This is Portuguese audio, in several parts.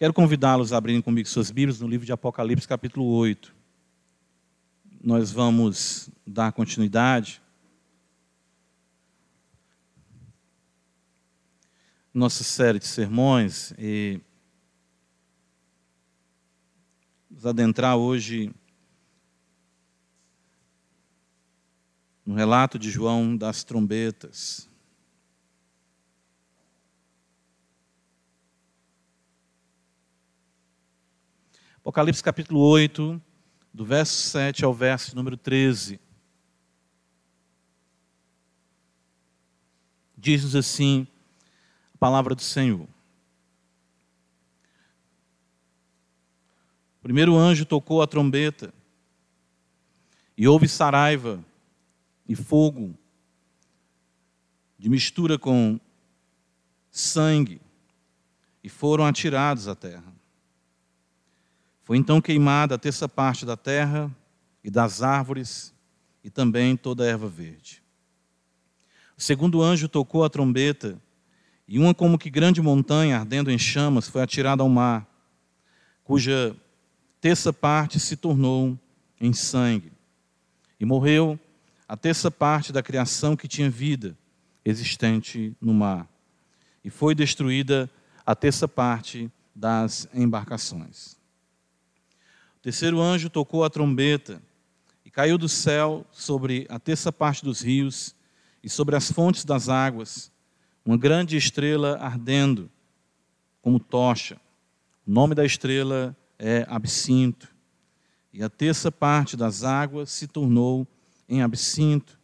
Quero convidá-los a abrirem comigo suas Bíblias no livro de Apocalipse, capítulo 8. Nós vamos dar continuidade. Nossa série de sermões e nos adentrar hoje no relato de João das trombetas. Apocalipse capítulo 8, do verso 7 ao verso número 13. Diz-nos assim a palavra do Senhor. O primeiro anjo tocou a trombeta, e houve saraiva e fogo, de mistura com sangue, e foram atirados à terra. Foi então queimada a terça parte da terra e das árvores e também toda a erva verde. O segundo anjo tocou a trombeta e uma como que grande montanha ardendo em chamas foi atirada ao mar, cuja terça parte se tornou em sangue. E morreu a terça parte da criação que tinha vida existente no mar. E foi destruída a terça parte das embarcações. O terceiro anjo tocou a trombeta e caiu do céu sobre a terça parte dos rios e sobre as fontes das águas uma grande estrela ardendo como tocha. O nome da estrela é Absinto. E a terça parte das águas se tornou em absinto,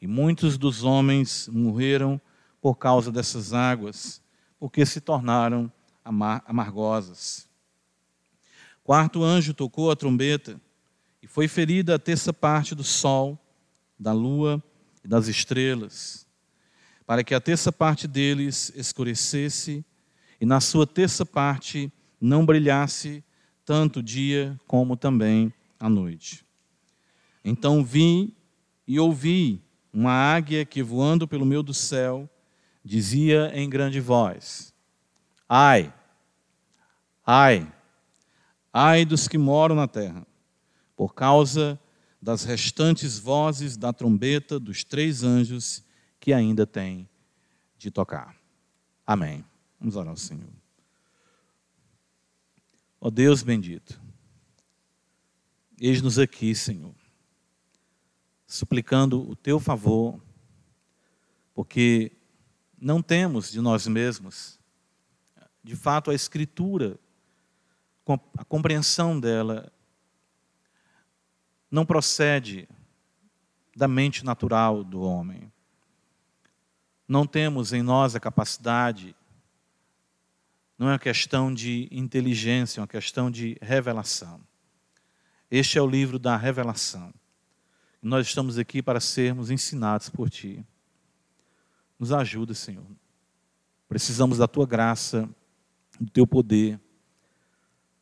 e muitos dos homens morreram por causa dessas águas, porque se tornaram amargosas. Quarto anjo tocou a trombeta e foi ferida a terça parte do sol, da lua e das estrelas, para que a terça parte deles escurecesse e na sua terça parte não brilhasse tanto o dia como também a noite. Então vi e ouvi uma águia que voando pelo meio do céu dizia em grande voz: Ai, ai, Ai dos que moram na terra, por causa das restantes vozes da trombeta dos três anjos que ainda têm de tocar. Amém. Vamos orar ao Senhor. Ó oh Deus bendito, eis-nos aqui, Senhor, suplicando o teu favor, porque não temos de nós mesmos, de fato, a Escritura a compreensão dela não procede da mente natural do homem. Não temos em nós a capacidade, não é uma questão de inteligência, é uma questão de revelação. Este é o livro da revelação. Nós estamos aqui para sermos ensinados por Ti. Nos ajuda, Senhor. Precisamos da Tua graça, do Teu poder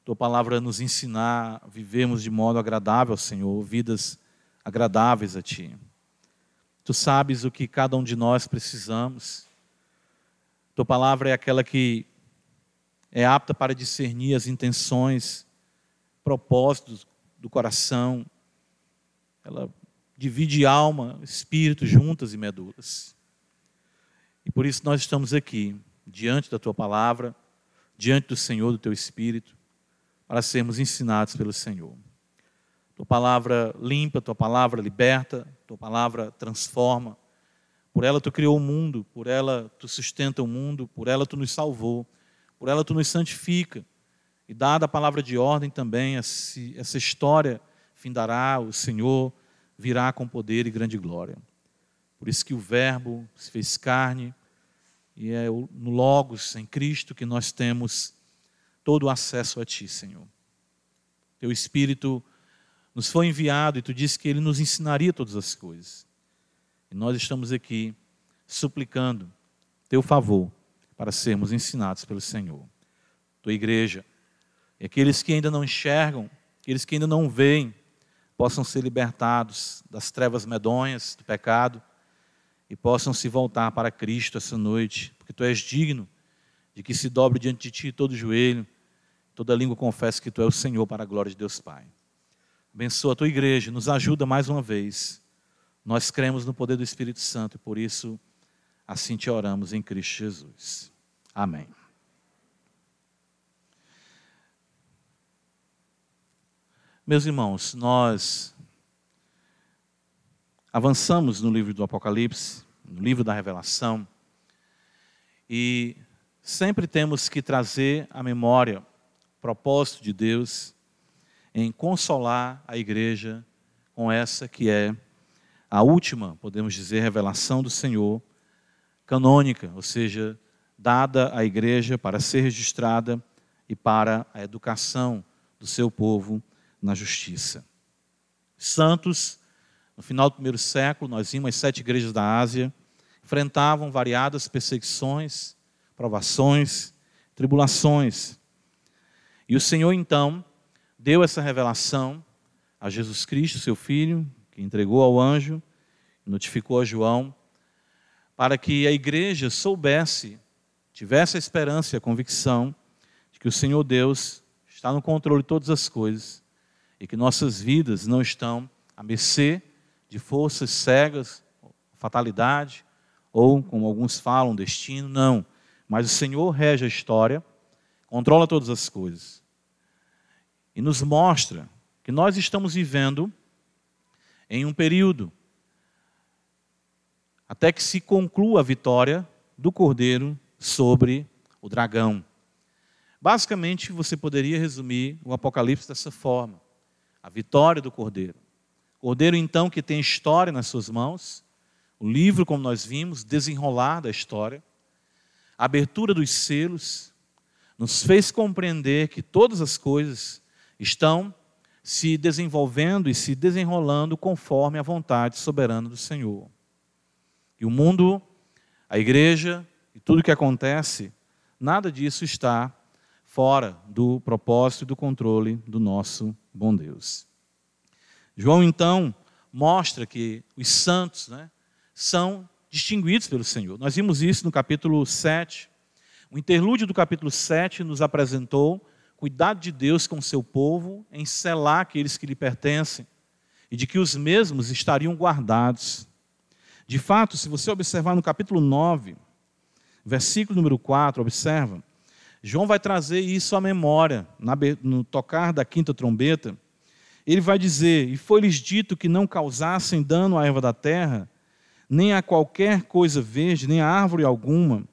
tua palavra nos ensinar a vivermos de modo agradável, Senhor, vidas agradáveis a Ti. Tu sabes o que cada um de nós precisamos. Tua palavra é aquela que é apta para discernir as intenções, propósitos do coração. Ela divide alma, espírito juntas e medulas. E por isso nós estamos aqui, diante da tua palavra, diante do Senhor, do teu espírito para sermos ensinados pelo Senhor. Tua palavra limpa, tua palavra liberta, tua palavra transforma. Por ela tu criou o mundo, por ela tu sustenta o mundo, por ela tu nos salvou, por ela tu nos santifica. E dada a palavra de ordem também, essa história findará, o Senhor virá com poder e grande glória. Por isso que o Verbo se fez carne, e é no Logos, em Cristo, que nós temos todo o acesso a Ti, Senhor. Teu Espírito nos foi enviado e Tu disse que Ele nos ensinaria todas as coisas. E nós estamos aqui suplicando Teu favor para sermos ensinados pelo Senhor. Tua igreja, e aqueles que ainda não enxergam, aqueles que ainda não veem, possam ser libertados das trevas medonhas, do pecado, e possam se voltar para Cristo essa noite, porque Tu és digno de que se dobre diante de Ti todo o joelho, toda língua confesse que tu és o Senhor para a glória de Deus Pai. Abençoa a tua igreja, nos ajuda mais uma vez. Nós cremos no poder do Espírito Santo e por isso assim te oramos em Cristo Jesus. Amém. Meus irmãos, nós avançamos no livro do Apocalipse, no livro da Revelação, e sempre temos que trazer à memória propósito de Deus em consolar a igreja com essa que é a última, podemos dizer, revelação do Senhor, canônica, ou seja, dada à igreja para ser registrada e para a educação do seu povo na justiça. Santos, no final do primeiro século, nós vimos as sete igrejas da Ásia, enfrentavam variadas perseguições, provações, tribulações. E o Senhor, então, deu essa revelação a Jesus Cristo, seu Filho, que entregou ao anjo, notificou a João, para que a igreja soubesse, tivesse a esperança e a convicção de que o Senhor Deus está no controle de todas as coisas e que nossas vidas não estão à mercê de forças cegas, fatalidade, ou, como alguns falam, destino, não. Mas o Senhor rege a história, controla todas as coisas e nos mostra que nós estamos vivendo em um período até que se conclua a vitória do cordeiro sobre o dragão. Basicamente, você poderia resumir o Apocalipse dessa forma: a vitória do cordeiro. Cordeiro, então, que tem história nas suas mãos, o livro, como nós vimos, desenrolar da história, a abertura dos selos, nos fez compreender que todas as coisas estão se desenvolvendo e se desenrolando conforme a vontade soberana do Senhor. E o mundo, a igreja e tudo o que acontece, nada disso está fora do propósito e do controle do nosso bom Deus. João então mostra que os santos né, são distinguidos pelo Senhor. Nós vimos isso no capítulo 7. O interlúdio do capítulo 7 nos apresentou cuidado de Deus com seu povo em selar aqueles que lhe pertencem e de que os mesmos estariam guardados. De fato, se você observar no capítulo 9, versículo número 4, observa, João vai trazer isso à memória, no tocar da quinta trombeta. Ele vai dizer: E foi-lhes dito que não causassem dano à erva da terra, nem a qualquer coisa verde, nem a árvore alguma,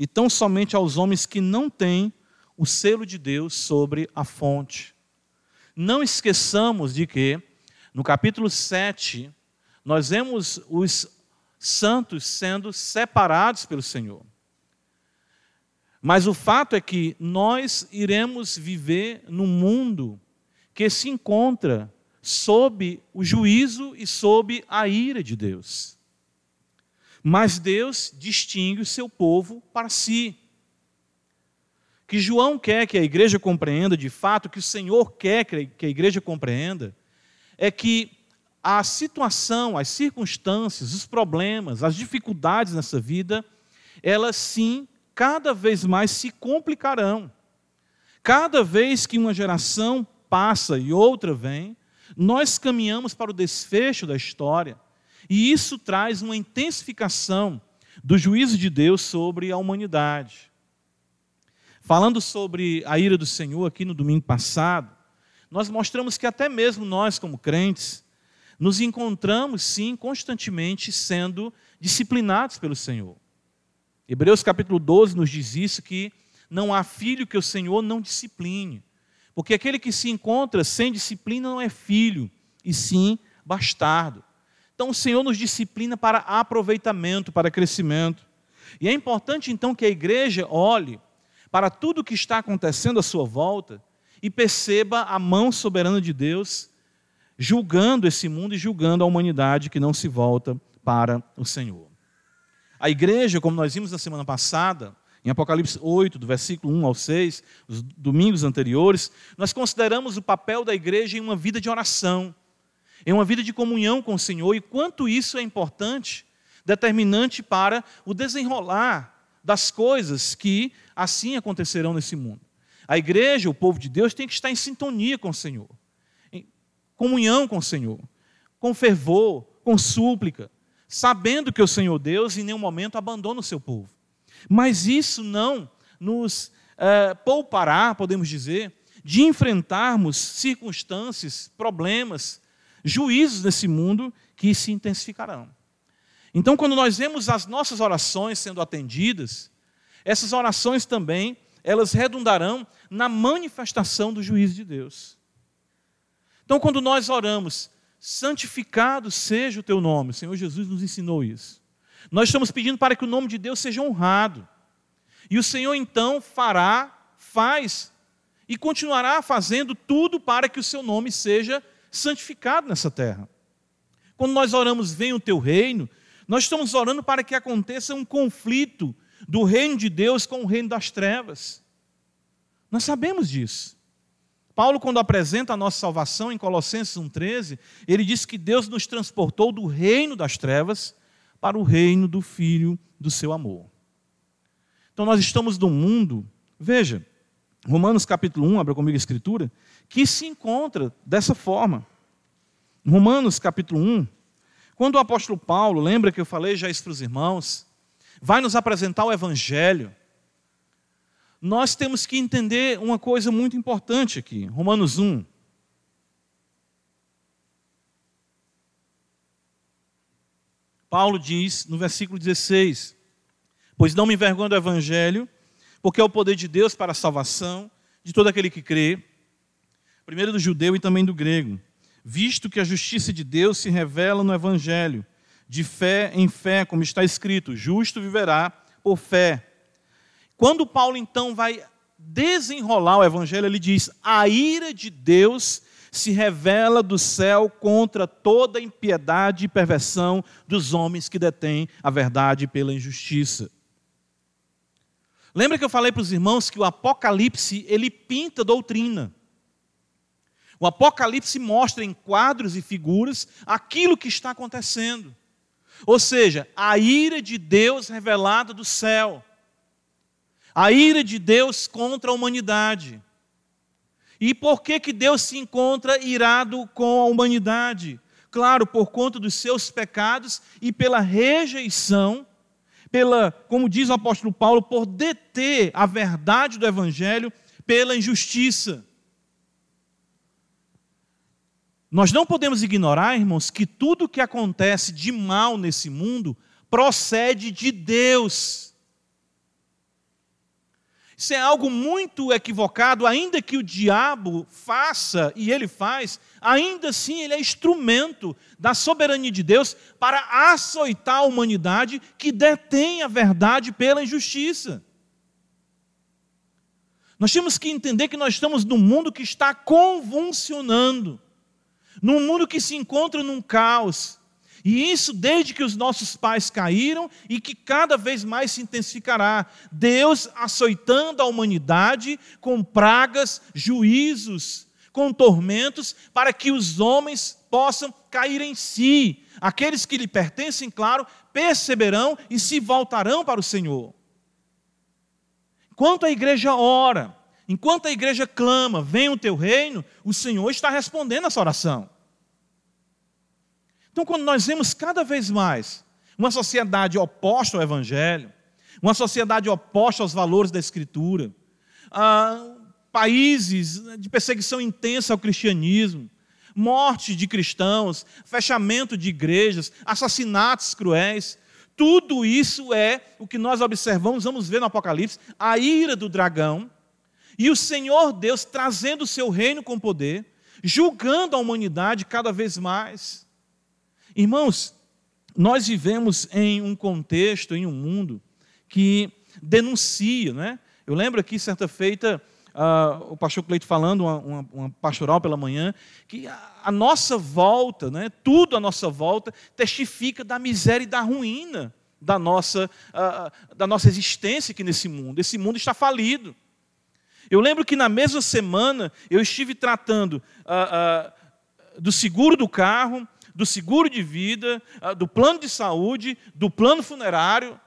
e tão somente aos homens que não têm o selo de Deus sobre a fonte. Não esqueçamos de que, no capítulo 7, nós vemos os santos sendo separados pelo Senhor. Mas o fato é que nós iremos viver num mundo que se encontra sob o juízo e sob a ira de Deus. Mas Deus distingue o seu povo para si que João quer que a igreja compreenda, de fato, que o Senhor quer que a igreja compreenda, é que a situação, as circunstâncias, os problemas, as dificuldades nessa vida, elas sim, cada vez mais se complicarão. Cada vez que uma geração passa e outra vem, nós caminhamos para o desfecho da história, e isso traz uma intensificação do juízo de Deus sobre a humanidade. Falando sobre a ira do Senhor aqui no domingo passado, nós mostramos que até mesmo nós, como crentes, nos encontramos sim constantemente sendo disciplinados pelo Senhor. Hebreus capítulo 12 nos diz isso que não há filho que o Senhor não discipline. Porque aquele que se encontra sem disciplina não é filho, e sim bastardo. Então o Senhor nos disciplina para aproveitamento, para crescimento. E é importante então que a igreja olhe para tudo o que está acontecendo à sua volta e perceba a mão soberana de Deus julgando esse mundo e julgando a humanidade que não se volta para o Senhor. A igreja, como nós vimos na semana passada, em Apocalipse 8, do versículo 1 ao 6, os domingos anteriores, nós consideramos o papel da igreja em uma vida de oração, em uma vida de comunhão com o Senhor, e quanto isso é importante, determinante para o desenrolar das coisas que assim acontecerão nesse mundo. A igreja, o povo de Deus, tem que estar em sintonia com o Senhor, em comunhão com o Senhor, com fervor, com súplica, sabendo que o Senhor Deus em nenhum momento abandona o seu povo. Mas isso não nos é, poupará, podemos dizer, de enfrentarmos circunstâncias, problemas, juízos nesse mundo que se intensificarão. Então, quando nós vemos as nossas orações sendo atendidas, essas orações também, elas redundarão na manifestação do juízo de Deus. Então, quando nós oramos, santificado seja o teu nome, o Senhor Jesus nos ensinou isso. Nós estamos pedindo para que o nome de Deus seja honrado. E o Senhor então fará, faz e continuará fazendo tudo para que o seu nome seja santificado nessa terra. Quando nós oramos, venha o teu reino, nós estamos orando para que aconteça um conflito do reino de Deus com o reino das trevas. Nós sabemos disso. Paulo, quando apresenta a nossa salvação em Colossenses 1,13, ele diz que Deus nos transportou do reino das trevas para o reino do Filho do seu amor. Então nós estamos num mundo, veja, Romanos capítulo 1, abra comigo a escritura, que se encontra dessa forma. Romanos capítulo 1, quando o apóstolo Paulo, lembra que eu falei já isso para os irmãos, vai nos apresentar o evangelho, nós temos que entender uma coisa muito importante aqui. Romanos 1. Paulo diz no versículo 16: Pois não me envergonho do evangelho, porque é o poder de Deus para a salvação de todo aquele que crê, primeiro do judeu e também do grego, visto que a justiça de Deus se revela no evangelho, de fé em fé, como está escrito: justo viverá por fé. Quando Paulo então vai desenrolar o evangelho, ele diz: a ira de Deus se revela do céu contra toda impiedade e perversão dos homens que detêm a verdade pela injustiça. Lembra que eu falei para os irmãos que o Apocalipse, ele pinta doutrina. O Apocalipse mostra em quadros e figuras aquilo que está acontecendo. Ou seja, a ira de Deus revelada do céu. A ira de Deus contra a humanidade. E por que, que Deus se encontra irado com a humanidade? Claro, por conta dos seus pecados e pela rejeição pela, como diz o apóstolo Paulo, por deter a verdade do evangelho pela injustiça. Nós não podemos ignorar, irmãos, que tudo que acontece de mal nesse mundo procede de Deus. Isso é algo muito equivocado, ainda que o diabo faça, e ele faz, ainda assim ele é instrumento da soberania de Deus para açoitar a humanidade que detém a verdade pela injustiça. Nós temos que entender que nós estamos num mundo que está convulsionando, num mundo que se encontra num caos, e isso desde que os nossos pais caíram e que cada vez mais se intensificará. Deus açoitando a humanidade com pragas, juízos, com tormentos, para que os homens possam cair em si. Aqueles que lhe pertencem, claro, perceberão e se voltarão para o Senhor. Enquanto a igreja ora, enquanto a igreja clama, venha o teu reino, o Senhor está respondendo essa oração. Então, quando nós vemos cada vez mais uma sociedade oposta ao Evangelho, uma sociedade oposta aos valores da Escritura, países de perseguição intensa ao cristianismo, morte de cristãos, fechamento de igrejas, assassinatos cruéis, tudo isso é o que nós observamos, vamos ver no Apocalipse, a ira do dragão e o Senhor Deus trazendo o seu reino com poder, julgando a humanidade cada vez mais. Irmãos, nós vivemos em um contexto, em um mundo que denuncia, né? Eu lembro aqui, certa feita, uh, o pastor Cleito falando, uma, uma, uma, pastoral pela manhã, que a, a, nossa volta, né, tudo à nossa volta, testifica da miséria e da ruína da nossa, uh, da nossa existência aqui nesse mundo. Esse mundo está falido. Eu lembro que na mesma semana eu estive tratando uh, do seguro do carro, do seguro de vida, ah, do plano de saúde, do plano funerário.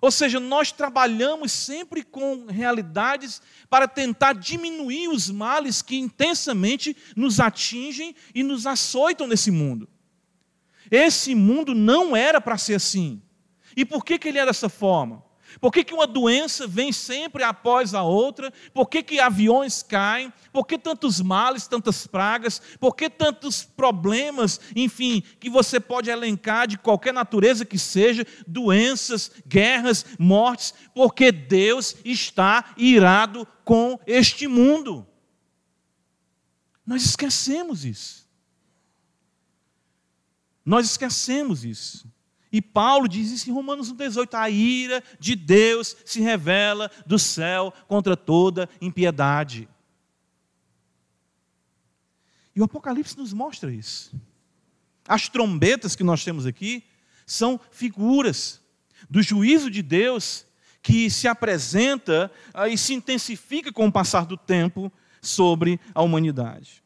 Ou seja, nós trabalhamos sempre com realidades para tentar diminuir os males que intensamente nos atingem e nos açoitam nesse mundo. Esse mundo não era para ser assim. E por que, que ele é dessa forma? Por que, que uma doença vem sempre após a outra? Por que, que aviões caem? Por que tantos males, tantas pragas? Por que tantos problemas, enfim, que você pode elencar de qualquer natureza que seja, doenças, guerras, mortes? Porque Deus está irado com este mundo. Nós esquecemos isso. Nós esquecemos isso. E Paulo diz isso em Romanos 1,18: a ira de Deus se revela do céu contra toda impiedade. E o Apocalipse nos mostra isso. As trombetas que nós temos aqui são figuras do juízo de Deus que se apresenta ah, e se intensifica com o passar do tempo sobre a humanidade.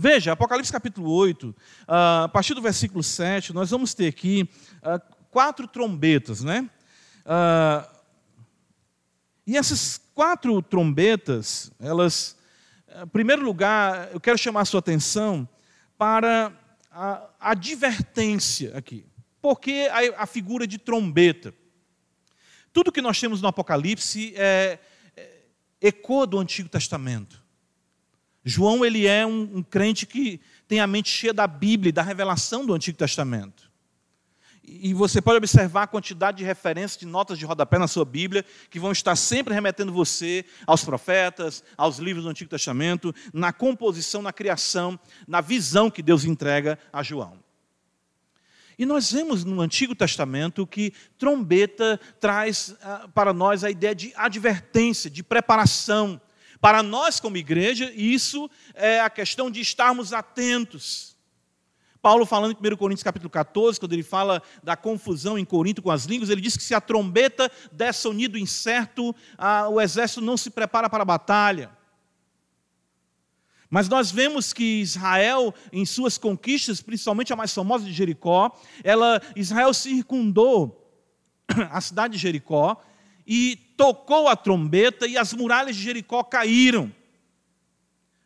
Veja, Apocalipse capítulo 8, ah, a partir do versículo 7, nós vamos ter aqui ah, quatro trombetas, né? Ah, e essas quatro trombetas, elas, em primeiro lugar, eu quero chamar a sua atenção para a advertência aqui. Porque a, a figura de trombeta? Tudo que nós temos no Apocalipse é, é ecoa do Antigo Testamento. João ele é um, um crente que tem a mente cheia da Bíblia da revelação do Antigo Testamento. E você pode observar a quantidade de referências, de notas de rodapé na sua Bíblia, que vão estar sempre remetendo você aos profetas, aos livros do Antigo Testamento, na composição, na criação, na visão que Deus entrega a João. E nós vemos no Antigo Testamento que trombeta traz ah, para nós a ideia de advertência, de preparação, para nós, como igreja, isso é a questão de estarmos atentos. Paulo, falando em 1 Coríntios capítulo 14, quando ele fala da confusão em Corinto com as línguas, ele diz que se a trombeta dessa unido incerto, a, o exército não se prepara para a batalha. Mas nós vemos que Israel, em suas conquistas, principalmente a mais famosa de Jericó, ela, Israel circundou a cidade de Jericó e tocou a trombeta e as muralhas de Jericó caíram.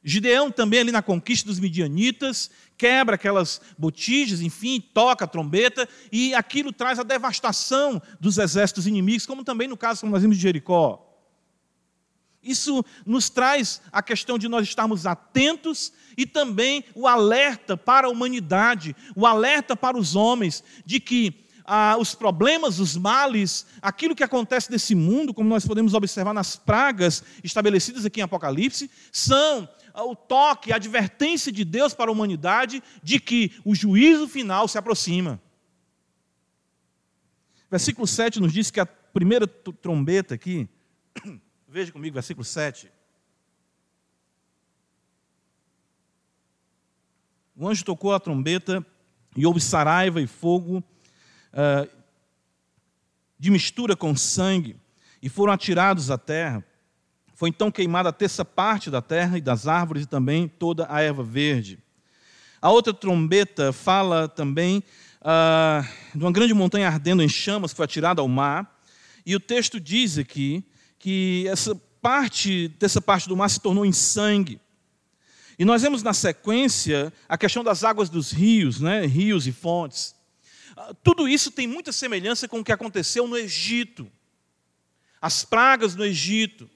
Gideão também ali na conquista dos midianitas, quebra aquelas botijas, enfim, toca a trombeta, e aquilo traz a devastação dos exércitos inimigos, como também no caso, como nós vimos de Jericó. Isso nos traz a questão de nós estarmos atentos e também o alerta para a humanidade, o alerta para os homens, de que ah, os problemas, os males, aquilo que acontece nesse mundo, como nós podemos observar nas pragas estabelecidas aqui em Apocalipse, são ah, o toque, a advertência de Deus para a humanidade de que o juízo final se aproxima. Versículo 7 nos diz que a primeira trombeta aqui, veja comigo, versículo 7. O anjo tocou a trombeta e houve saraiva e fogo uh, de mistura com sangue e foram atirados à terra. Foi então queimada a terça parte da terra e das árvores e também toda a erva verde. A outra trombeta fala também uh, de uma grande montanha ardendo em chamas que foi atirada ao mar. E o texto diz aqui que essa parte, dessa parte do mar se tornou em sangue. E nós vemos na sequência a questão das águas dos rios, né? rios e fontes. Tudo isso tem muita semelhança com o que aconteceu no Egito. As pragas no Egito.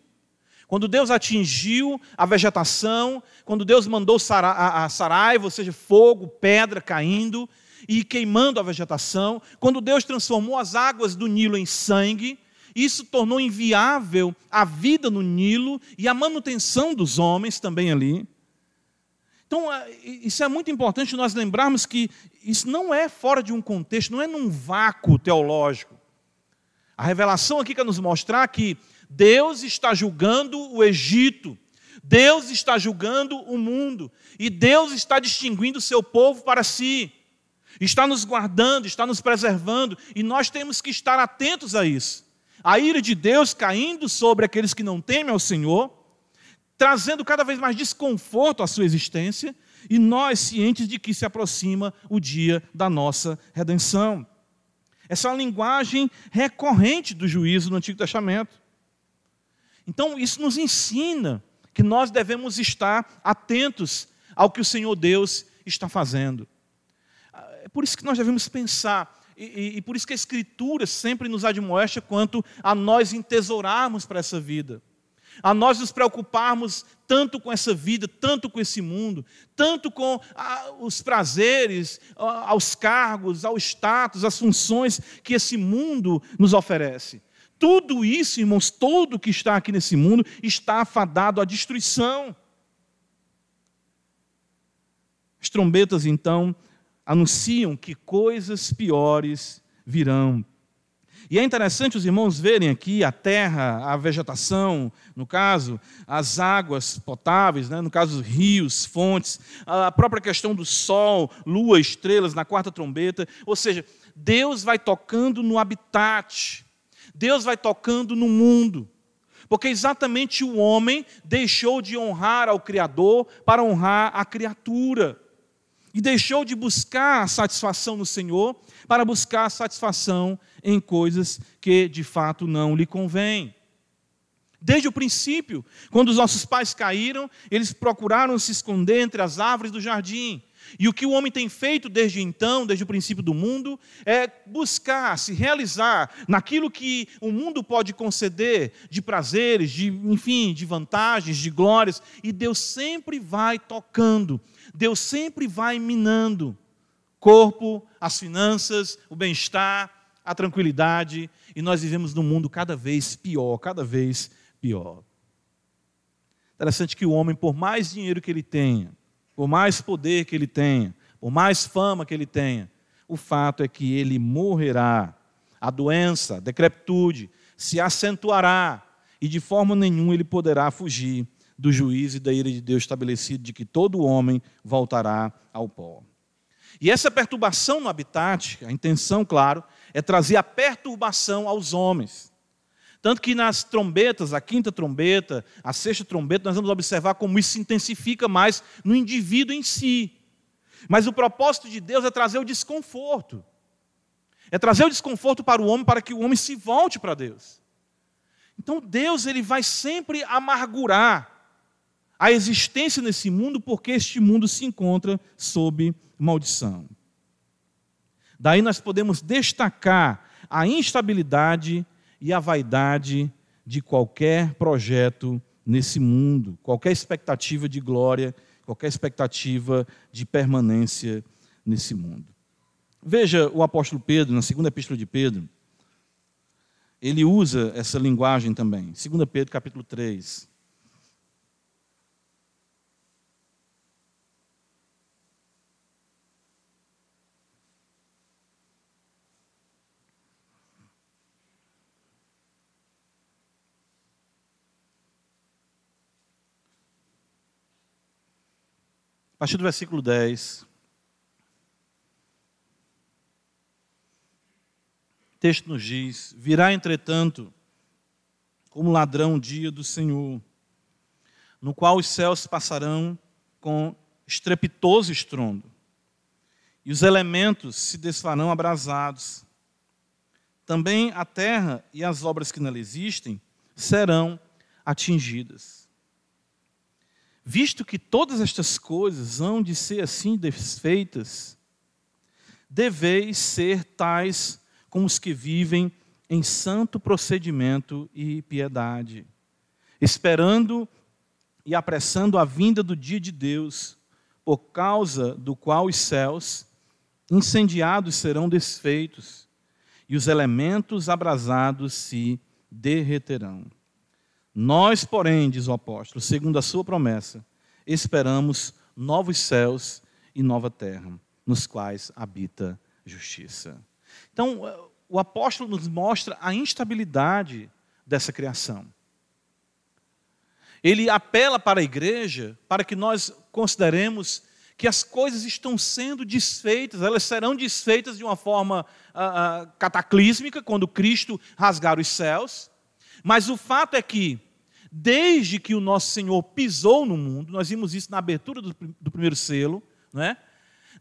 Quando Deus atingiu a vegetação, quando Deus mandou a saraiva, ou seja, fogo, pedra caindo e queimando a vegetação, quando Deus transformou as águas do Nilo em sangue, isso tornou inviável a vida no Nilo e a manutenção dos homens também ali. Então, isso é muito importante nós lembrarmos que isso não é fora de um contexto, não é num vácuo teológico. A revelação aqui quer nos mostrar que Deus está julgando o Egito, Deus está julgando o mundo, e Deus está distinguindo o seu povo para si, está nos guardando, está nos preservando, e nós temos que estar atentos a isso. A ira de Deus caindo sobre aqueles que não temem ao Senhor, trazendo cada vez mais desconforto à sua existência, e nós cientes de que se aproxima o dia da nossa redenção. Essa é uma linguagem recorrente do juízo no Antigo Testamento. Então, isso nos ensina que nós devemos estar atentos ao que o Senhor Deus está fazendo. É por isso que nós devemos pensar, e, e, e por isso que a Escritura sempre nos admoesta quanto a nós entesourarmos para essa vida a nós nos preocuparmos tanto com essa vida, tanto com esse mundo, tanto com os prazeres, aos cargos, ao status, às funções que esse mundo nos oferece. Tudo isso, irmãos, tudo que está aqui nesse mundo está afadado à destruição. As trombetas, então, anunciam que coisas piores virão. E é interessante os irmãos verem aqui a terra, a vegetação, no caso, as águas potáveis, né? no caso, rios, fontes, a própria questão do sol, lua, estrelas na quarta trombeta. Ou seja, Deus vai tocando no habitat, Deus vai tocando no mundo. Porque exatamente o homem deixou de honrar ao Criador para honrar a criatura. E deixou de buscar a satisfação no Senhor para buscar satisfação em coisas que de fato não lhe convêm. Desde o princípio, quando os nossos pais caíram, eles procuraram se esconder entre as árvores do jardim. E o que o homem tem feito desde então, desde o princípio do mundo, é buscar se realizar naquilo que o mundo pode conceder de prazeres, de, enfim, de vantagens, de glórias, e Deus sempre vai tocando, Deus sempre vai minando corpo, as finanças, o bem-estar, a tranquilidade, e nós vivemos num mundo cada vez pior, cada vez pior. Interessante que o homem, por mais dinheiro que ele tenha, por mais poder que ele tenha, por mais fama que ele tenha, o fato é que ele morrerá. A doença, a decrepitude, se acentuará e de forma nenhuma ele poderá fugir do juízo e da ira de Deus estabelecido de que todo homem voltará ao pó. E essa perturbação no habitat, a intenção, claro, é trazer a perturbação aos homens. Tanto que nas trombetas, a quinta trombeta, a sexta trombeta, nós vamos observar como isso se intensifica mais no indivíduo em si. Mas o propósito de Deus é trazer o desconforto. É trazer o desconforto para o homem para que o homem se volte para Deus. Então Deus ele vai sempre amargurar a existência nesse mundo porque este mundo se encontra sob maldição. Daí nós podemos destacar a instabilidade e a vaidade de qualquer projeto nesse mundo, qualquer expectativa de glória, qualquer expectativa de permanência nesse mundo. Veja o apóstolo Pedro, na segunda epístola de Pedro, ele usa essa linguagem também. 2 Pedro capítulo 3. Partir do versículo 10. O texto nos diz: Virá, entretanto, como ladrão o dia do Senhor, no qual os céus passarão com estrepitoso estrondo, e os elementos se desfarão abrasados. Também a terra e as obras que nela existem serão atingidas. Visto que todas estas coisas hão de ser assim desfeitas, deveis ser tais como os que vivem em santo procedimento e piedade, esperando e apressando a vinda do dia de Deus, por causa do qual os céus incendiados serão desfeitos e os elementos abrasados se derreterão. Nós, porém, diz o apóstolo, segundo a sua promessa, esperamos novos céus e nova terra, nos quais habita justiça. Então, o apóstolo nos mostra a instabilidade dessa criação. Ele apela para a igreja para que nós consideremos que as coisas estão sendo desfeitas, elas serão desfeitas de uma forma uh, uh, cataclísmica quando Cristo rasgar os céus. Mas o fato é que desde que o nosso Senhor pisou no mundo, nós vimos isso na abertura do, do primeiro selo, não é?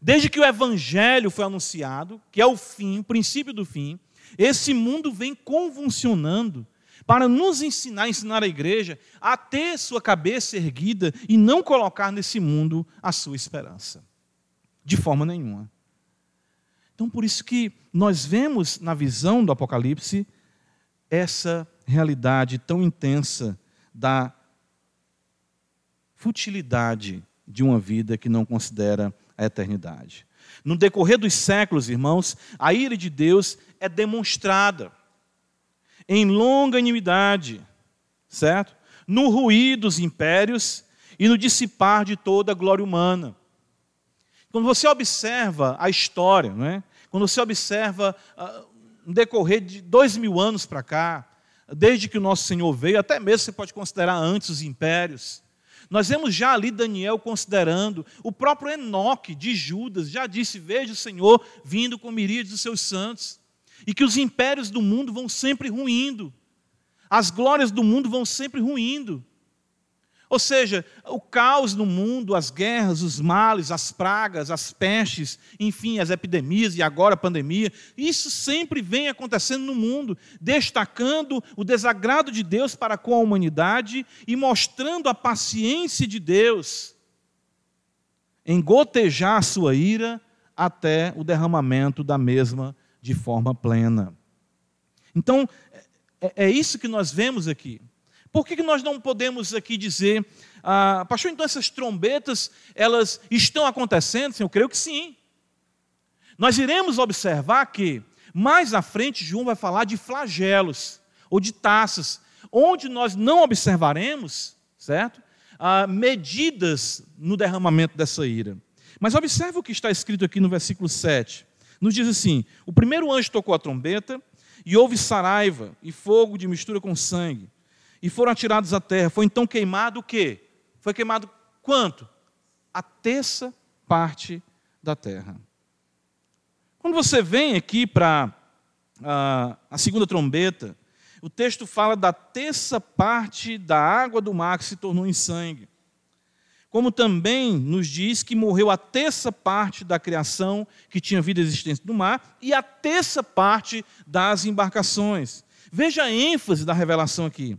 Desde que o evangelho foi anunciado, que é o fim, o princípio do fim, esse mundo vem convulsionando para nos ensinar, ensinar a igreja a ter sua cabeça erguida e não colocar nesse mundo a sua esperança. De forma nenhuma. Então, por isso que nós vemos na visão do Apocalipse essa realidade tão intensa da futilidade de uma vida que não considera a eternidade. No decorrer dos séculos, irmãos, a ira de Deus é demonstrada em longanimidade, certo? No ruir dos impérios e no dissipar de toda a glória humana. Quando você observa a história, não é? quando você observa uh, um decorrer de dois mil anos para cá, desde que o nosso Senhor veio, até mesmo você pode considerar antes os impérios, nós vemos já ali Daniel considerando, o próprio Enoque de Judas já disse: Veja o Senhor vindo com miríades dos seus santos, e que os impérios do mundo vão sempre ruindo, as glórias do mundo vão sempre ruindo. Ou seja, o caos no mundo, as guerras, os males, as pragas, as pestes, enfim, as epidemias e agora a pandemia, isso sempre vem acontecendo no mundo, destacando o desagrado de Deus para com a humanidade e mostrando a paciência de Deus em gotejar a sua ira até o derramamento da mesma de forma plena. Então, é, é isso que nós vemos aqui. Por que nós não podemos aqui dizer, ah, pastor, então essas trombetas, elas estão acontecendo? Eu creio que sim. Nós iremos observar que, mais à frente, João vai falar de flagelos, ou de taças, onde nós não observaremos, certo? Ah, medidas no derramamento dessa ira. Mas observe o que está escrito aqui no versículo 7. Nos diz assim: O primeiro anjo tocou a trombeta, e houve saraiva e fogo de mistura com sangue e foram atirados à terra. Foi então queimado o quê? Foi queimado quanto? A terça parte da terra. Quando você vem aqui para a, a segunda trombeta, o texto fala da terça parte da água do mar que se tornou em sangue. Como também nos diz que morreu a terça parte da criação que tinha vida e existência no mar e a terça parte das embarcações. Veja a ênfase da revelação aqui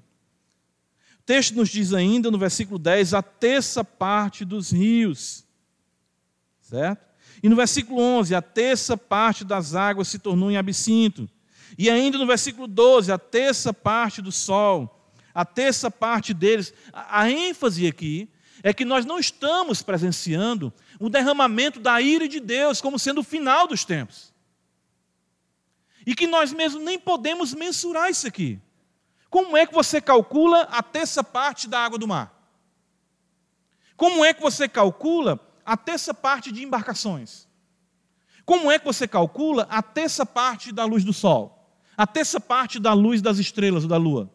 texto nos diz ainda no versículo 10 a terça parte dos rios. Certo? E no versículo 11, a terça parte das águas se tornou em absinto. E ainda no versículo 12, a terça parte do sol, a terça parte deles. A, a ênfase aqui é que nós não estamos presenciando o derramamento da ira de Deus como sendo o final dos tempos. E que nós mesmos nem podemos mensurar isso aqui. Como é que você calcula a terça parte da água do mar? Como é que você calcula a terça parte de embarcações? Como é que você calcula a terça parte da luz do sol? A terça parte da luz das estrelas ou da lua?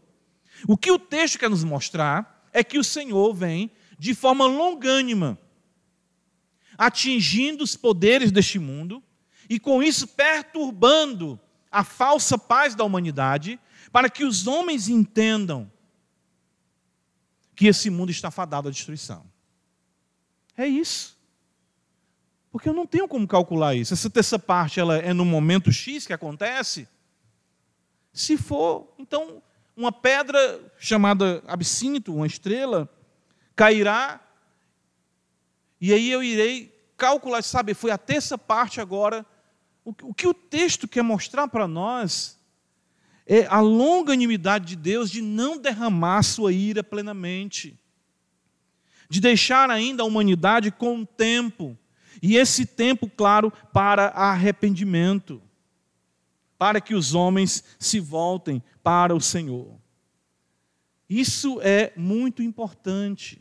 O que o texto quer nos mostrar é que o Senhor vem de forma longânima, atingindo os poderes deste mundo e com isso perturbando a falsa paz da humanidade para que os homens entendam que esse mundo está fadado à destruição. É isso. Porque eu não tenho como calcular isso. Essa terça parte ela é no momento X que acontece. Se for, então, uma pedra chamada absinto, uma estrela, cairá, e aí eu irei calcular, sabe, foi a terça parte agora. O que o texto quer mostrar para nós é a longanimidade de Deus de não derramar sua ira plenamente, de deixar ainda a humanidade com tempo, e esse tempo, claro, para arrependimento, para que os homens se voltem para o Senhor. Isso é muito importante.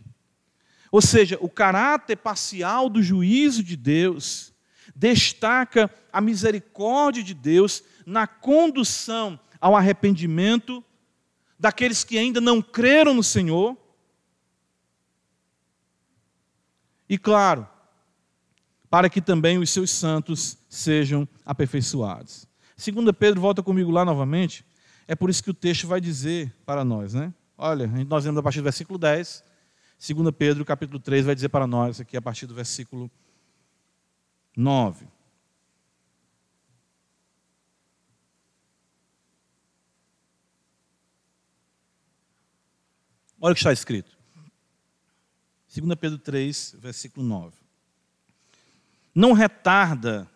Ou seja, o caráter parcial do juízo de Deus destaca a misericórdia de Deus na condução ao arrependimento daqueles que ainda não creram no Senhor. E claro, para que também os seus santos sejam aperfeiçoados. Segunda Pedro, volta comigo lá novamente. É por isso que o texto vai dizer para nós, né? Olha, nós vemos a partir do versículo 10. Segunda Pedro, capítulo 3, vai dizer para nós aqui a partir do versículo 9. Olha o que está escrito. 2 Pedro 3, versículo 9. Não retarda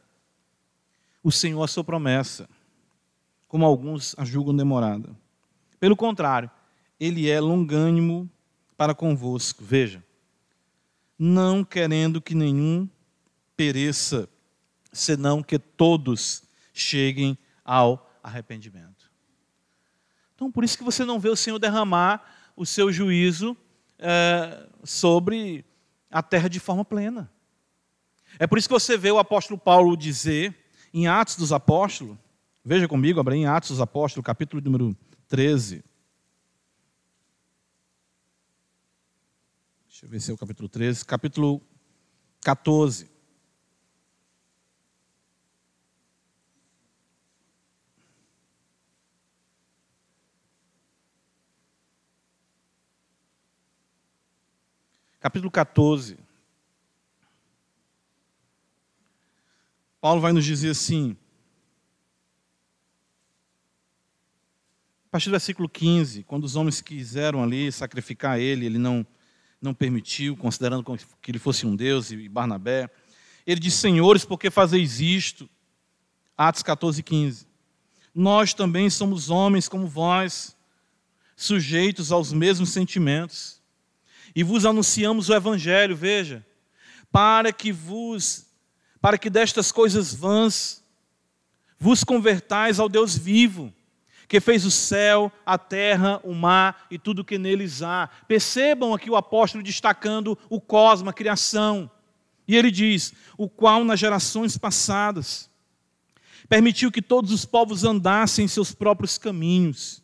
o Senhor a sua promessa, como alguns a julgam demorada. Pelo contrário, ele é longânimo para convosco. Veja, não querendo que nenhum pereça, senão que todos cheguem ao arrependimento. Então, por isso que você não vê o Senhor derramar o seu juízo é, sobre a terra de forma plena. É por isso que você vê o apóstolo Paulo dizer, em Atos dos Apóstolos, veja comigo, abra em Atos dos Apóstolos, capítulo número 13. Deixa eu ver se é o capítulo 13, capítulo 14. Capítulo 14. Paulo vai nos dizer assim, a partir do versículo 15, quando os homens quiseram ali sacrificar ele, ele não, não permitiu, considerando que ele fosse um Deus e Barnabé. Ele diz: Senhores, por que fazeis isto? Atos 14, 15. Nós também somos homens como vós, sujeitos aos mesmos sentimentos e vos anunciamos o evangelho, veja, para que vos para que destas coisas vãs vos convertais ao Deus vivo, que fez o céu, a terra, o mar e tudo que neles há. Percebam aqui o apóstolo destacando o cosmos, a criação. E ele diz: o qual nas gerações passadas permitiu que todos os povos andassem em seus próprios caminhos,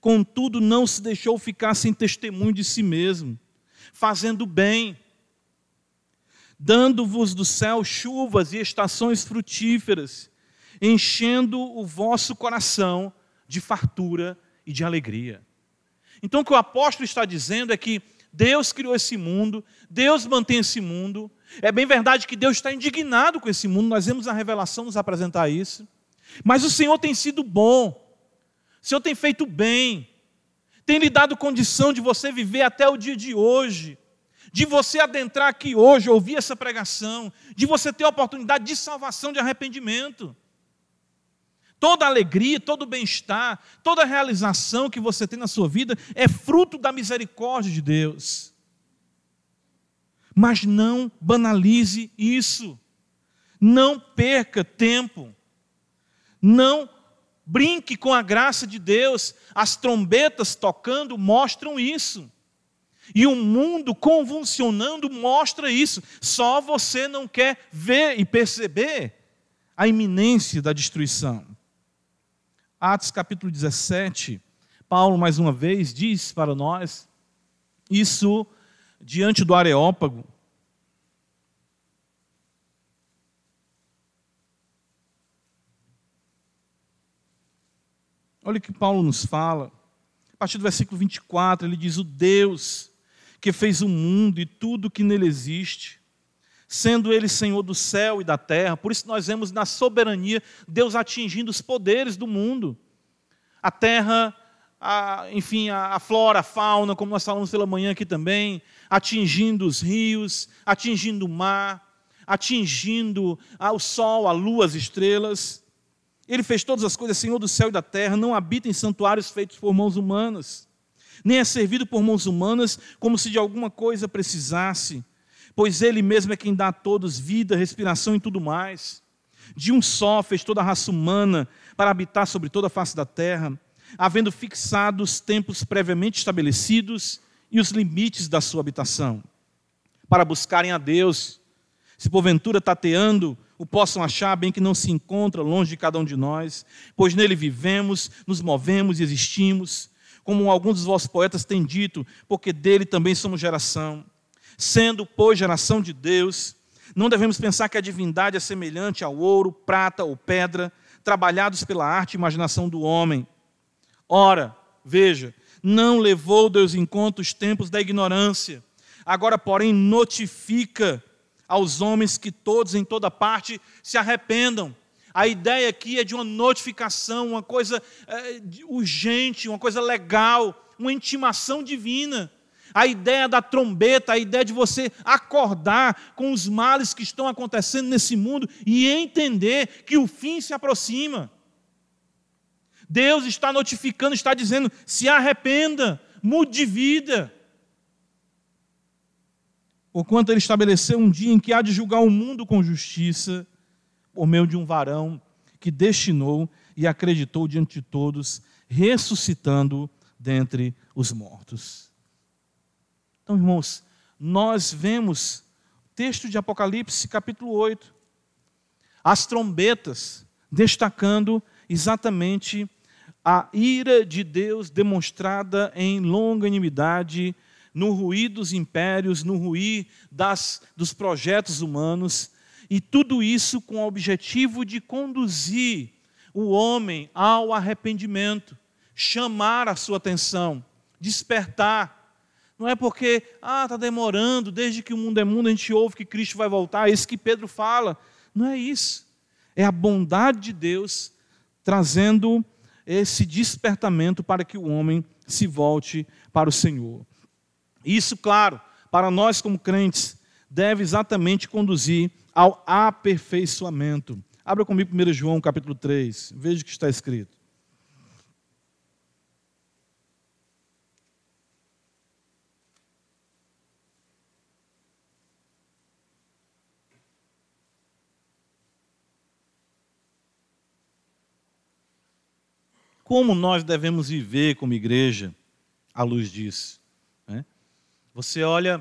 contudo não se deixou ficar sem testemunho de si mesmo fazendo bem, dando-vos do céu chuvas e estações frutíferas, enchendo o vosso coração de fartura e de alegria. Então, o que o apóstolo está dizendo é que Deus criou esse mundo, Deus mantém esse mundo. É bem verdade que Deus está indignado com esse mundo, nós vemos a revelação nos apresentar isso. Mas o Senhor tem sido bom, o Senhor tem feito bem, tem lhe dado condição de você viver até o dia de hoje, de você adentrar aqui hoje, ouvir essa pregação, de você ter a oportunidade de salvação, de arrependimento. Toda alegria, todo bem-estar, toda realização que você tem na sua vida é fruto da misericórdia de Deus. Mas não banalize isso. Não perca tempo. Não Brinque com a graça de Deus. As trombetas tocando mostram isso. E o mundo convulsionando mostra isso. Só você não quer ver e perceber a iminência da destruição. Atos capítulo 17, Paulo mais uma vez diz para nós isso diante do Areópago. Olha o que Paulo nos fala. A partir do versículo 24, ele diz: O Deus que fez o mundo e tudo que nele existe, sendo ele Senhor do céu e da terra. Por isso nós vemos na soberania Deus atingindo os poderes do mundo. A terra, a, enfim, a, a flora, a fauna, como nós falamos pela manhã aqui também, atingindo os rios, atingindo o mar, atingindo o sol, a lua, as estrelas. Ele fez todas as coisas, Senhor do céu e da terra, não habita em santuários feitos por mãos humanas, nem é servido por mãos humanas como se de alguma coisa precisasse, pois Ele mesmo é quem dá a todos vida, respiração e tudo mais. De um só fez toda a raça humana para habitar sobre toda a face da terra, havendo fixado os tempos previamente estabelecidos e os limites da sua habitação, para buscarem a Deus. Se porventura tateando, o possam achar, bem que não se encontra longe de cada um de nós, pois nele vivemos, nos movemos e existimos, como alguns dos vossos poetas têm dito, porque dele também somos geração. Sendo, pois, geração de Deus, não devemos pensar que a divindade é semelhante ao ouro, prata ou pedra, trabalhados pela arte e imaginação do homem. Ora, veja, não levou Deus em conta os tempos da ignorância, agora, porém, notifica aos homens que todos em toda parte se arrependam. A ideia aqui é de uma notificação, uma coisa é, urgente, uma coisa legal, uma intimação divina. A ideia da trombeta, a ideia de você acordar com os males que estão acontecendo nesse mundo e entender que o fim se aproxima. Deus está notificando, está dizendo: se arrependa, mude de vida. Porquanto ele estabeleceu um dia em que há de julgar o mundo com justiça, por meio de um varão que destinou e acreditou diante de todos, ressuscitando dentre os mortos. Então, irmãos, nós vemos texto de Apocalipse, capítulo 8, as trombetas destacando exatamente a ira de Deus demonstrada em longanimidade, no ruir dos impérios, no ruir das, dos projetos humanos, e tudo isso com o objetivo de conduzir o homem ao arrependimento, chamar a sua atenção, despertar. Não é porque, ah, está demorando, desde que o mundo é mundo a gente ouve que Cristo vai voltar, é isso que Pedro fala. Não é isso. É a bondade de Deus trazendo esse despertamento para que o homem se volte para o Senhor. Isso, claro, para nós como crentes, deve exatamente conduzir ao aperfeiçoamento. Abra comigo 1 João capítulo 3, veja o que está escrito. Como nós devemos viver como igreja à luz disso? Você olha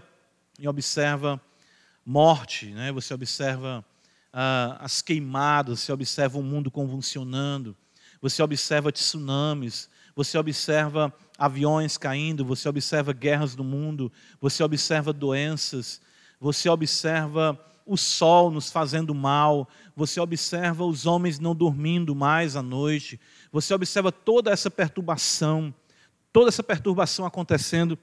e observa morte, né? você observa ah, as queimadas, você observa o mundo convulsionando, você observa tsunamis, você observa aviões caindo, você observa guerras no mundo, você observa doenças, você observa o sol nos fazendo mal, você observa os homens não dormindo mais à noite, você observa toda essa perturbação, toda essa perturbação acontecendo,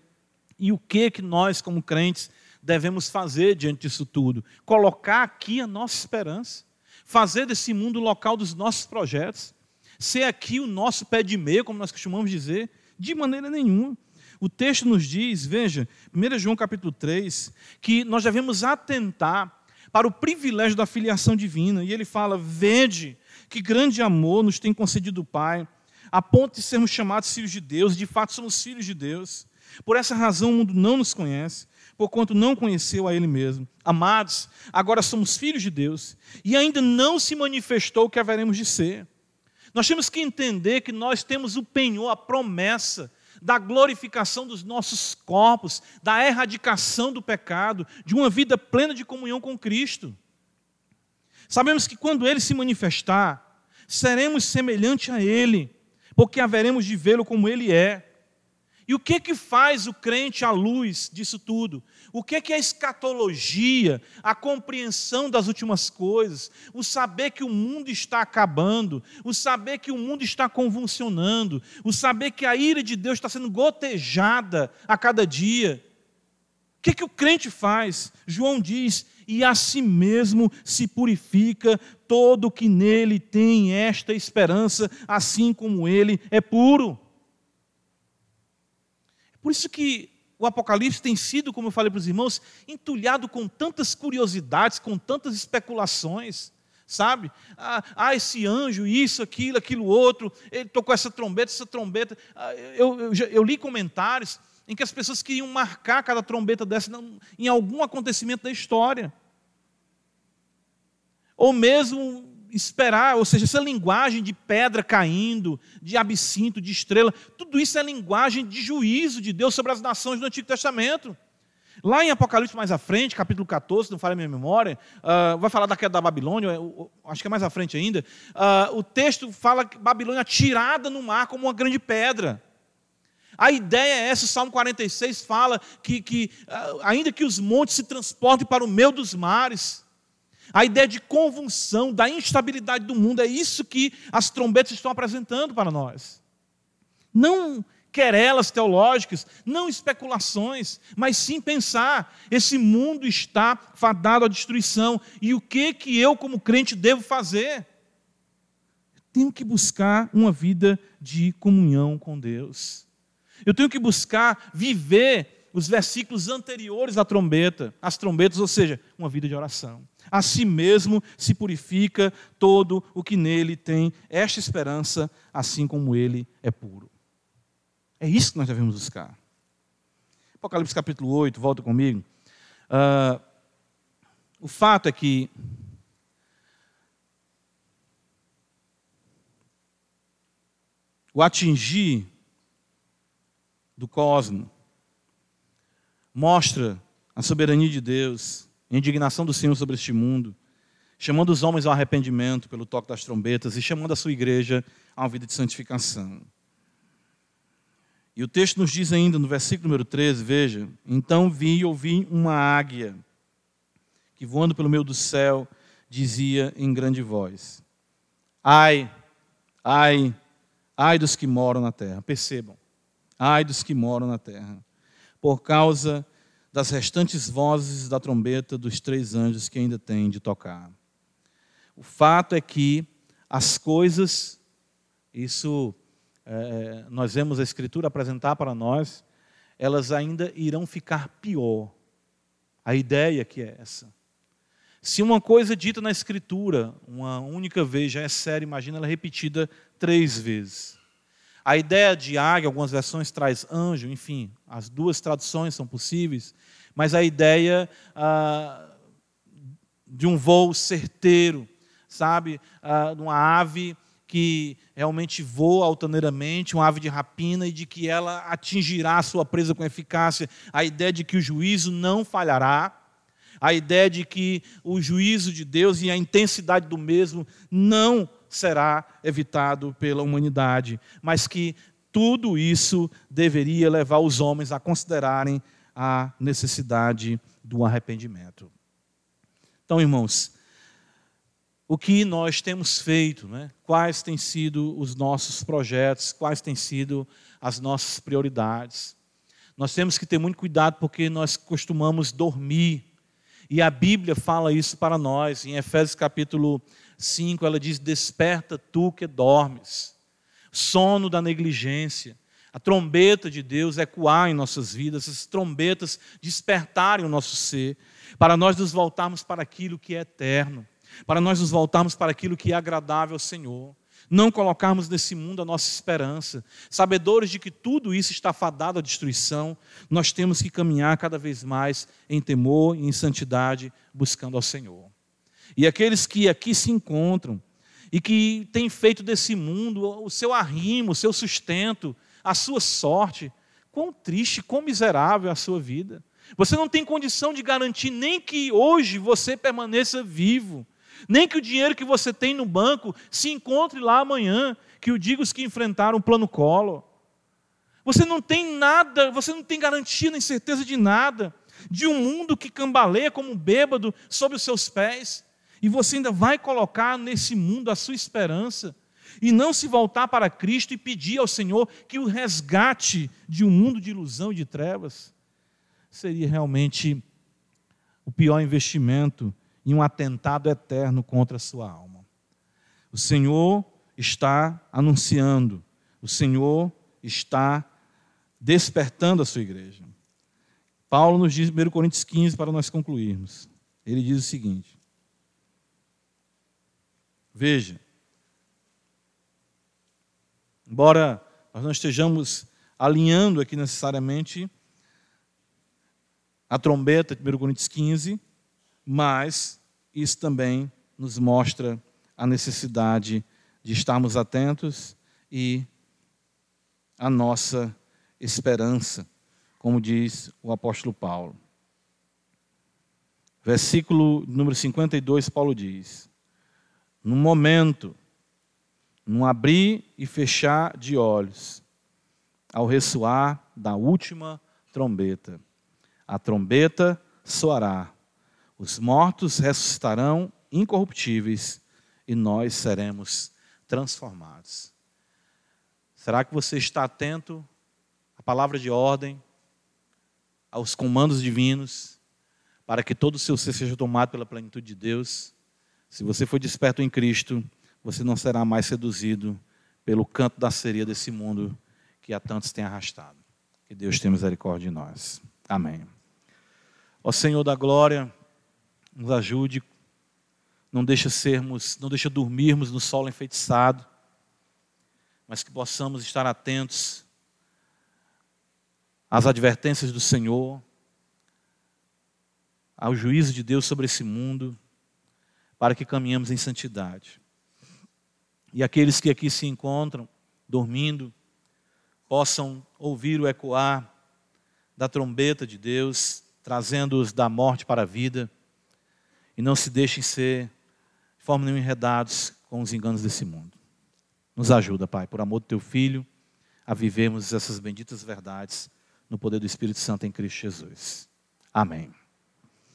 e o que que nós como crentes devemos fazer diante disso tudo? Colocar aqui a nossa esperança, fazer desse mundo o local dos nossos projetos, ser aqui o nosso pé de meia, como nós costumamos dizer, de maneira nenhuma. O texto nos diz, veja, 1 João capítulo 3, que nós devemos atentar para o privilégio da filiação divina. E ele fala: Vede que grande amor nos tem concedido o Pai, a ponto de sermos chamados filhos de Deus, de fato somos filhos de Deus. Por essa razão o mundo não nos conhece, porquanto não conheceu a Ele mesmo. Amados, agora somos filhos de Deus e ainda não se manifestou o que haveremos de ser. Nós temos que entender que nós temos o penhor, a promessa da glorificação dos nossos corpos, da erradicação do pecado, de uma vida plena de comunhão com Cristo. Sabemos que quando Ele se manifestar, seremos semelhantes a Ele, porque haveremos de vê-lo como Ele é. E o que que faz o crente à luz disso tudo? O que que é a escatologia, a compreensão das últimas coisas, o saber que o mundo está acabando, o saber que o mundo está convulsionando, o saber que a ira de Deus está sendo gotejada a cada dia? O que que o crente faz? João diz: "E a si mesmo se purifica todo que nele tem esta esperança, assim como ele é puro." Por isso que o Apocalipse tem sido, como eu falei para os irmãos, entulhado com tantas curiosidades, com tantas especulações, sabe? Ah, ah, esse anjo, isso, aquilo, aquilo outro, ele tocou essa trombeta, essa trombeta. Ah, eu, eu, eu, li comentários em que as pessoas queriam marcar cada trombeta dessa em algum acontecimento da história. Ou mesmo esperar, ou seja, essa linguagem de pedra caindo, de absinto, de estrela, tudo isso é linguagem de juízo de Deus sobre as nações do Antigo Testamento. Lá em Apocalipse, mais à frente, capítulo 14, não falha a minha memória, uh, vai falar da queda da Babilônia, acho que é mais à frente ainda. Uh, o texto fala que Babilônia tirada no mar como uma grande pedra. A ideia é essa, o Salmo 46 fala que, que uh, ainda que os montes se transportem para o meio dos mares, a ideia de convulsão, da instabilidade do mundo, é isso que as trombetas estão apresentando para nós. Não querelas teológicas, não especulações, mas sim pensar: esse mundo está fadado à destruição e o que que eu como crente devo fazer? tenho que buscar uma vida de comunhão com Deus. Eu tenho que buscar viver os versículos anteriores à trombeta, as trombetas, ou seja, uma vida de oração. A si mesmo se purifica todo o que nele tem esta esperança, assim como ele é puro. É isso que nós devemos buscar. Apocalipse capítulo 8, volta comigo. Uh, o fato é que o atingir do cosmo mostra a soberania de Deus, indignação do Senhor sobre este mundo, chamando os homens ao arrependimento pelo toque das trombetas e chamando a sua igreja a uma vida de santificação. E o texto nos diz ainda no versículo número 13, veja: Então vi e ouvi uma águia que voando pelo meio do céu dizia em grande voz: Ai, ai, ai dos que moram na terra. Percebam, ai dos que moram na terra, por causa das restantes vozes da trombeta dos três anjos que ainda têm de tocar. O fato é que as coisas, isso é, nós vemos a Escritura apresentar para nós, elas ainda irão ficar pior. A ideia que é essa. Se uma coisa dita na Escritura uma única vez já é séria, imagina ela repetida três vezes. A ideia de águia, algumas versões traz anjo, enfim, as duas traduções são possíveis, mas a ideia ah, de um voo certeiro, sabe, ah, uma ave que realmente voa altaneiramente, uma ave de rapina, e de que ela atingirá a sua presa com eficácia. A ideia de que o juízo não falhará, a ideia de que o juízo de Deus e a intensidade do mesmo não será evitado pela humanidade, mas que tudo isso deveria levar os homens a considerarem a necessidade do arrependimento. Então, irmãos, o que nós temos feito, né? quais têm sido os nossos projetos, quais têm sido as nossas prioridades. Nós temos que ter muito cuidado porque nós costumamos dormir. E a Bíblia fala isso para nós. Em Efésios capítulo 5, ela diz: Desperta tu que dormes. Sono da negligência. A trombeta de Deus ecoar em nossas vidas, essas trombetas despertarem o nosso ser, para nós nos voltarmos para aquilo que é eterno para nós nos voltarmos para aquilo que é agradável ao Senhor, não colocarmos nesse mundo a nossa esperança, sabedores de que tudo isso está fadado à destruição, nós temos que caminhar cada vez mais em temor e em santidade, buscando ao Senhor. E aqueles que aqui se encontram e que têm feito desse mundo o seu arrimo, o seu sustento, a sua sorte, quão triste, quão miserável é a sua vida. Você não tem condição de garantir nem que hoje você permaneça vivo nem que o dinheiro que você tem no banco se encontre lá amanhã, que o diga os que enfrentaram o plano colo. Você não tem nada, você não tem garantia nem certeza de nada, de um mundo que cambaleia como um bêbado sobre os seus pés, e você ainda vai colocar nesse mundo a sua esperança, e não se voltar para Cristo e pedir ao Senhor que o resgate de um mundo de ilusão e de trevas, seria realmente o pior investimento e um atentado eterno contra a sua alma. O Senhor está anunciando, o Senhor está despertando a sua igreja. Paulo nos diz em 1 Coríntios 15 para nós concluirmos. Ele diz o seguinte: Veja, embora nós não estejamos alinhando aqui necessariamente a trombeta de 1 Coríntios 15, mas isso também nos mostra a necessidade de estarmos atentos e a nossa esperança, como diz o apóstolo Paulo. Versículo número 52, Paulo diz: No momento, num abrir e fechar de olhos, ao ressoar da última trombeta, a trombeta soará os mortos ressuscitarão incorruptíveis e nós seremos transformados. Será que você está atento a palavra de ordem, aos comandos divinos, para que todo o seu ser seja tomado pela plenitude de Deus. Se você for desperto em Cristo, você não será mais seduzido pelo canto da sereia desse mundo que a tantos tem arrastado. Que Deus tenha misericórdia de nós. Amém. Ó Senhor da glória, nos ajude, não deixa sermos, não deixa dormirmos no solo enfeitiçado, mas que possamos estar atentos às advertências do Senhor, ao juízo de Deus sobre esse mundo, para que caminhemos em santidade. E aqueles que aqui se encontram dormindo, possam ouvir o ecoar da trombeta de Deus, trazendo-os da morte para a vida, e não se deixem ser, de forma nenhuma, enredados com os enganos desse mundo. Nos ajuda, Pai, por amor do Teu Filho, a vivermos essas benditas verdades no poder do Espírito Santo em Cristo Jesus. Amém.